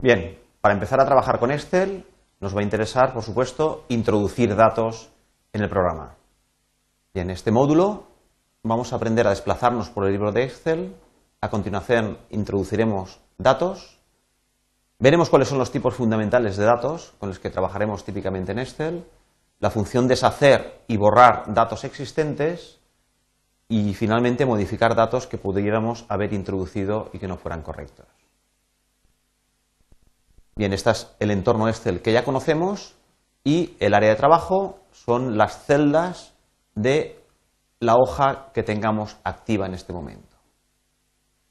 Bien, para empezar a trabajar con Excel nos va a interesar, por supuesto, introducir datos en el programa. Y en este módulo vamos a aprender a desplazarnos por el libro de Excel. A continuación introduciremos datos. Veremos cuáles son los tipos fundamentales de datos con los que trabajaremos típicamente en Excel, la función deshacer y borrar datos existentes y finalmente modificar datos que pudiéramos haber introducido y que no fueran correctos. Bien, este es el entorno Excel que ya conocemos y el área de trabajo son las celdas de la hoja que tengamos activa en este momento.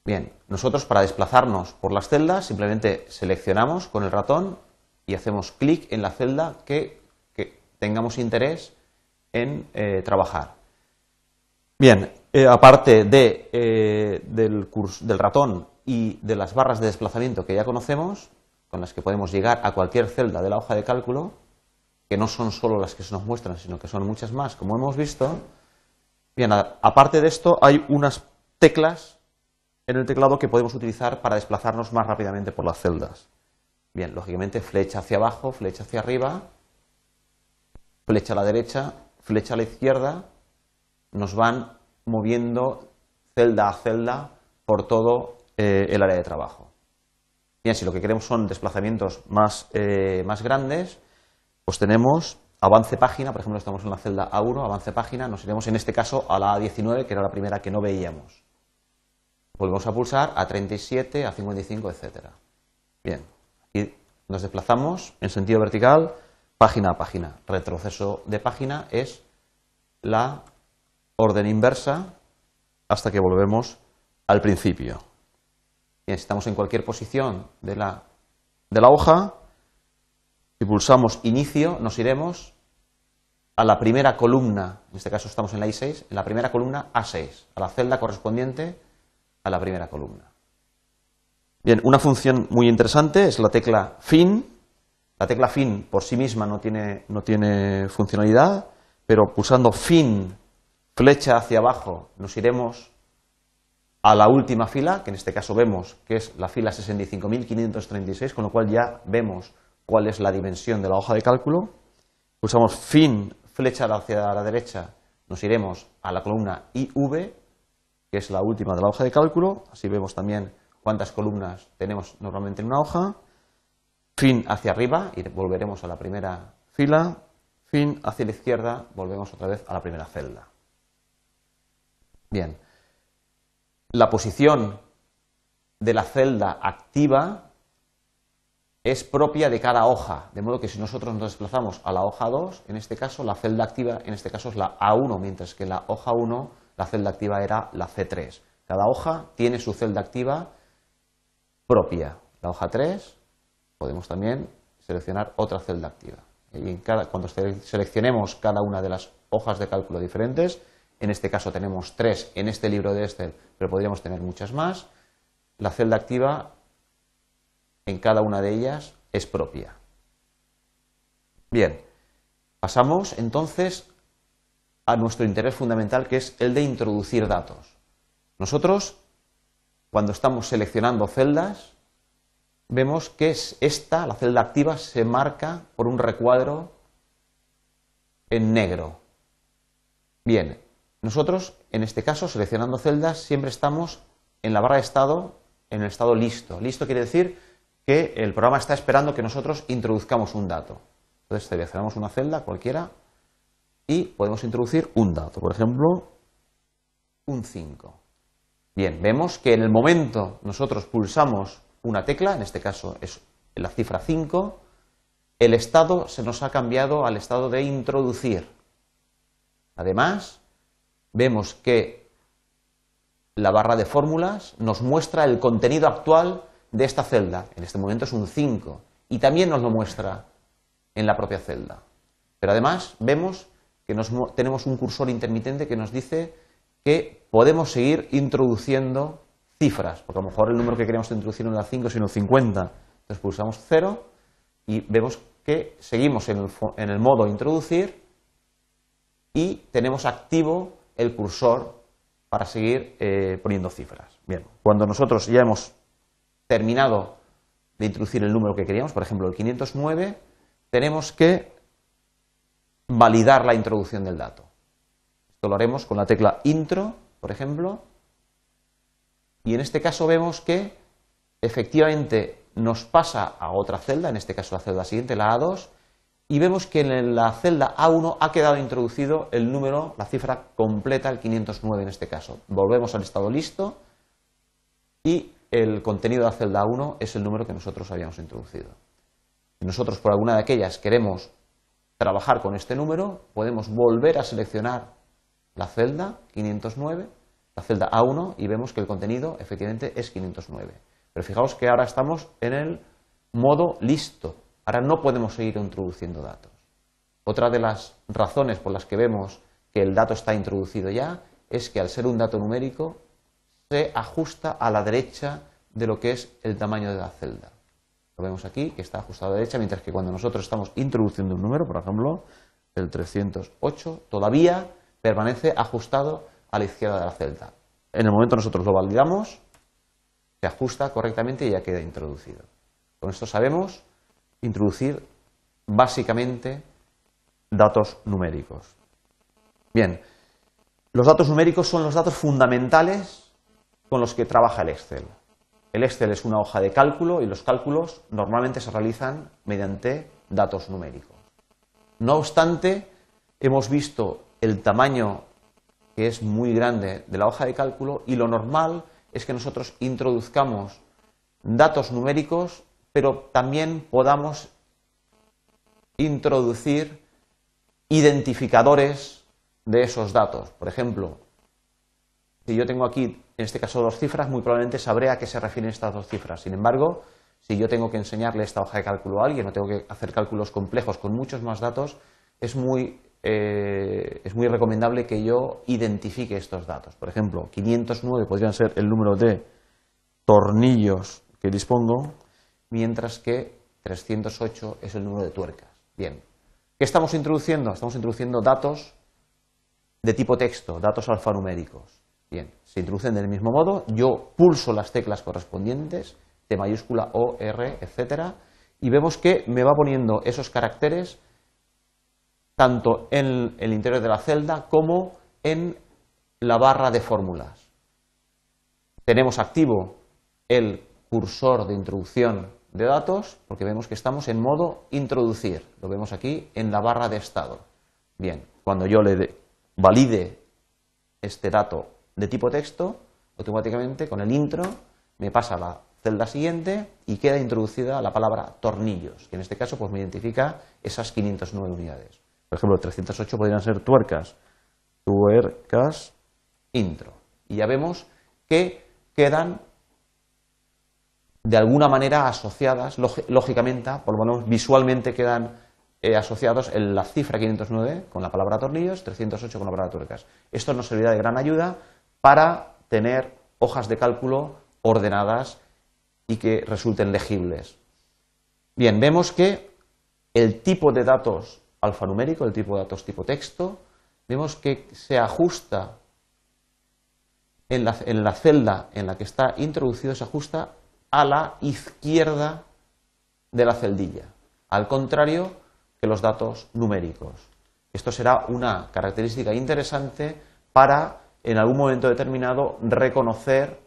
Bien, nosotros para desplazarnos por las celdas simplemente seleccionamos con el ratón y hacemos clic en la celda que, tengamos interés en eh, trabajar. Bien, eh, aparte eh, del ratón y de las barras de desplazamiento que ya conocemos, con las que podemos llegar a cualquier celda de la hoja de cálculo, que no son solo las que se nos muestran, sino que son muchas más, como hemos visto. Bien, aparte de esto, hay unas teclas en el teclado que podemos utilizar para desplazarnos más rápidamente por las celdas. Bien, lógicamente, flecha hacia abajo, flecha hacia arriba, flecha a la derecha, flecha a la izquierda, nos van moviendo celda a celda por todo eh, el área de trabajo. Si lo que queremos son desplazamientos más, eh, más grandes, pues tenemos avance página, por ejemplo, estamos en la celda A1, avance página, nos iremos en este caso a la A19, que era la primera que no veíamos. Volvemos a pulsar a 37, a 55, etcétera. Bien, aquí nos desplazamos en sentido vertical, página a página. Retroceso de página es la orden inversa hasta que volvemos al principio estamos en cualquier posición de la, de la hoja, si pulsamos inicio, nos iremos a la primera columna, en este caso estamos en la I6, en la primera columna A6, a la celda correspondiente a la primera columna. Bien, una función muy interesante es la tecla fin. La tecla fin por sí misma no tiene, no tiene funcionalidad, pero pulsando fin, flecha hacia abajo, nos iremos a la última fila, que en este caso vemos que es la fila 65.536, con lo cual ya vemos cuál es la dimensión de la hoja de cálculo. Pulsamos fin, flecha hacia la derecha, nos iremos a la columna IV, que es la última de la hoja de cálculo. Así vemos también cuántas columnas tenemos normalmente en una hoja. Fin hacia arriba y volveremos a la primera fila. Fin hacia la izquierda, volvemos otra vez a la primera celda. Bien la posición de la celda activa es propia de cada hoja, de modo que si nosotros nos desplazamos a la hoja 2, en este caso la celda activa en este caso es la A1, mientras que la hoja 1 la celda activa era la C3. Cada hoja tiene su celda activa propia. La hoja 3 podemos también seleccionar otra celda activa. Y cuando seleccionemos cada una de las hojas de cálculo diferentes, en este caso tenemos tres en este libro de Excel, pero podríamos tener muchas más. La celda activa en cada una de ellas es propia. Bien, pasamos entonces a nuestro interés fundamental que es el de introducir datos. Nosotros, cuando estamos seleccionando celdas, vemos que es esta, la celda activa, se marca por un recuadro en negro. Bien, nosotros, en este caso, seleccionando celdas, siempre estamos en la barra de estado, en el estado listo. Listo quiere decir que el programa está esperando que nosotros introduzcamos un dato. Entonces seleccionamos una celda cualquiera y podemos introducir un dato. Por ejemplo, un 5. Bien, vemos que en el momento nosotros pulsamos una tecla, en este caso es la cifra 5, el estado se nos ha cambiado al estado de introducir. Además, vemos que la barra de fórmulas nos muestra el contenido actual de esta celda. En este momento es un 5 y también nos lo muestra en la propia celda. Pero además vemos que tenemos un cursor intermitente que nos dice que podemos seguir introduciendo cifras, porque a lo mejor el número que queremos introducir no era 5 sino 50. Entonces pulsamos 0 y vemos que seguimos en el modo introducir y tenemos activo el cursor para seguir eh, poniendo cifras. Bien, cuando nosotros ya hemos terminado de introducir el número que queríamos, por ejemplo el 509, tenemos que validar la introducción del dato. Esto lo haremos con la tecla intro, por ejemplo, y en este caso vemos que efectivamente nos pasa a otra celda, en este caso la celda siguiente, la A2, y vemos que en la celda A1 ha quedado introducido el número, la cifra completa, el 509 en este caso. Volvemos al estado listo y el contenido de la celda A1 es el número que nosotros habíamos introducido. Si nosotros por alguna de aquellas queremos trabajar con este número, podemos volver a seleccionar la celda 509, la celda A1 y vemos que el contenido efectivamente es 509. Pero fijaos que ahora estamos en el modo listo, Ahora no podemos seguir introduciendo datos. Otra de las razones por las que vemos que el dato está introducido ya es que al ser un dato numérico se ajusta a la derecha de lo que es el tamaño de la celda. Lo vemos aquí, que está ajustado a la derecha, mientras que cuando nosotros estamos introduciendo un número, por ejemplo, el 308, todavía permanece ajustado a la izquierda de la celda. En el momento nosotros lo validamos, se ajusta correctamente y ya queda introducido. Con esto sabemos introducir básicamente datos numéricos. Bien, los datos numéricos son los datos fundamentales con los que trabaja el Excel. El Excel es una hoja de cálculo y los cálculos normalmente se realizan mediante datos numéricos. No obstante, hemos visto el tamaño que es muy grande de la hoja de cálculo y lo normal es que nosotros introduzcamos datos numéricos pero también podamos introducir identificadores de esos datos. Por ejemplo, si yo tengo aquí, en este caso, dos cifras, muy probablemente sabré a qué se refieren estas dos cifras. Sin embargo, si yo tengo que enseñarle esta hoja de cálculo a alguien o tengo que hacer cálculos complejos con muchos más datos, es muy, eh, es muy recomendable que yo identifique estos datos. Por ejemplo, 509 podrían ser el número de tornillos que dispongo, mientras que 308 es el número de tuercas. Bien, ¿qué estamos introduciendo? Estamos introduciendo datos de tipo texto, datos alfanuméricos. Bien, se introducen del mismo modo, yo pulso las teclas correspondientes, T mayúscula, O, R, etcétera, y vemos que me va poniendo esos caracteres tanto en el interior de la celda como en la barra de fórmulas. Tenemos activo el cursor de introducción de datos porque vemos que estamos en modo introducir. Lo vemos aquí en la barra de estado. Bien, cuando yo le valide este dato de tipo texto, automáticamente con el intro me pasa a la celda siguiente y queda introducida la palabra tornillos, que en este caso pues me identifica esas 509 unidades. Por ejemplo, 308 podrían ser tuercas. Tuercas intro. Y ya vemos que quedan de alguna manera asociadas, lógicamente, por lo menos visualmente quedan eh, asociados en la cifra 509 con la palabra tornillos, 308 con la palabra tuercas. Esto nos servirá de gran ayuda para tener hojas de cálculo ordenadas y que resulten legibles. Bien, vemos que el tipo de datos alfanumérico, el tipo de datos tipo texto, vemos que se ajusta en la, en la celda en la que está introducido, se ajusta a la izquierda de la celdilla, al contrario que los datos numéricos. Esto será una característica interesante para, en algún momento determinado, reconocer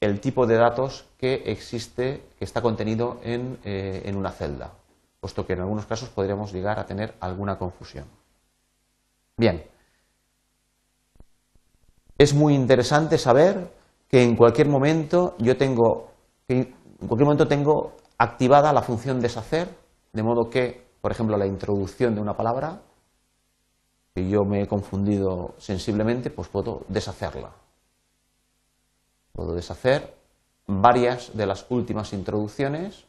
el tipo de datos que existe, que está contenido en, eh, en una celda, puesto que en algunos casos podríamos llegar a tener alguna confusión. Bien, es muy interesante saber que en cualquier momento yo tengo en cualquier momento tengo activada la función deshacer, de modo que, por ejemplo, la introducción de una palabra, si yo me he confundido sensiblemente, pues puedo deshacerla. Puedo deshacer varias de las últimas introducciones,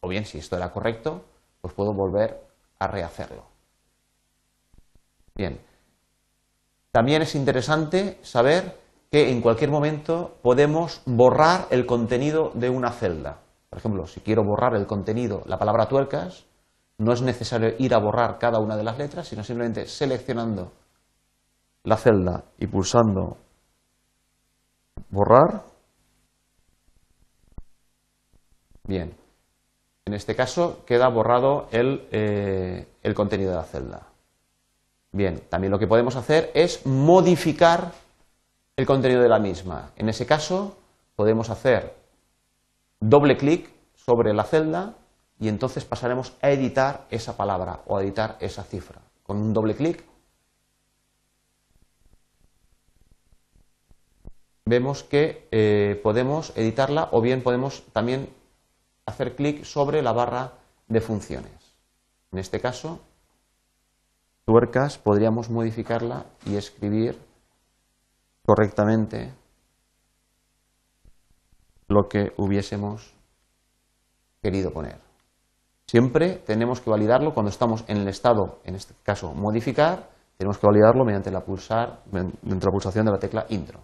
o bien, si esto era correcto, pues puedo volver a rehacerlo. Bien. También es interesante saber que en cualquier momento podemos borrar el contenido de una celda. Por ejemplo, si quiero borrar el contenido, la palabra tuercas, no es necesario ir a borrar cada una de las letras, sino simplemente seleccionando la celda y pulsando borrar. Bien. En este caso queda borrado el, eh, el contenido de la celda. Bien, también lo que podemos hacer es modificar el contenido de la misma. En ese caso podemos hacer doble clic sobre la celda y entonces pasaremos a editar esa palabra o a editar esa cifra. Con un doble clic vemos que eh, podemos editarla o bien podemos también hacer clic sobre la barra de funciones. En este caso, tuercas podríamos modificarla y escribir correctamente lo que hubiésemos querido poner. Siempre tenemos que validarlo cuando estamos en el estado, en este caso modificar, tenemos que validarlo mediante la, pulsar, mediante la pulsación de la tecla intro.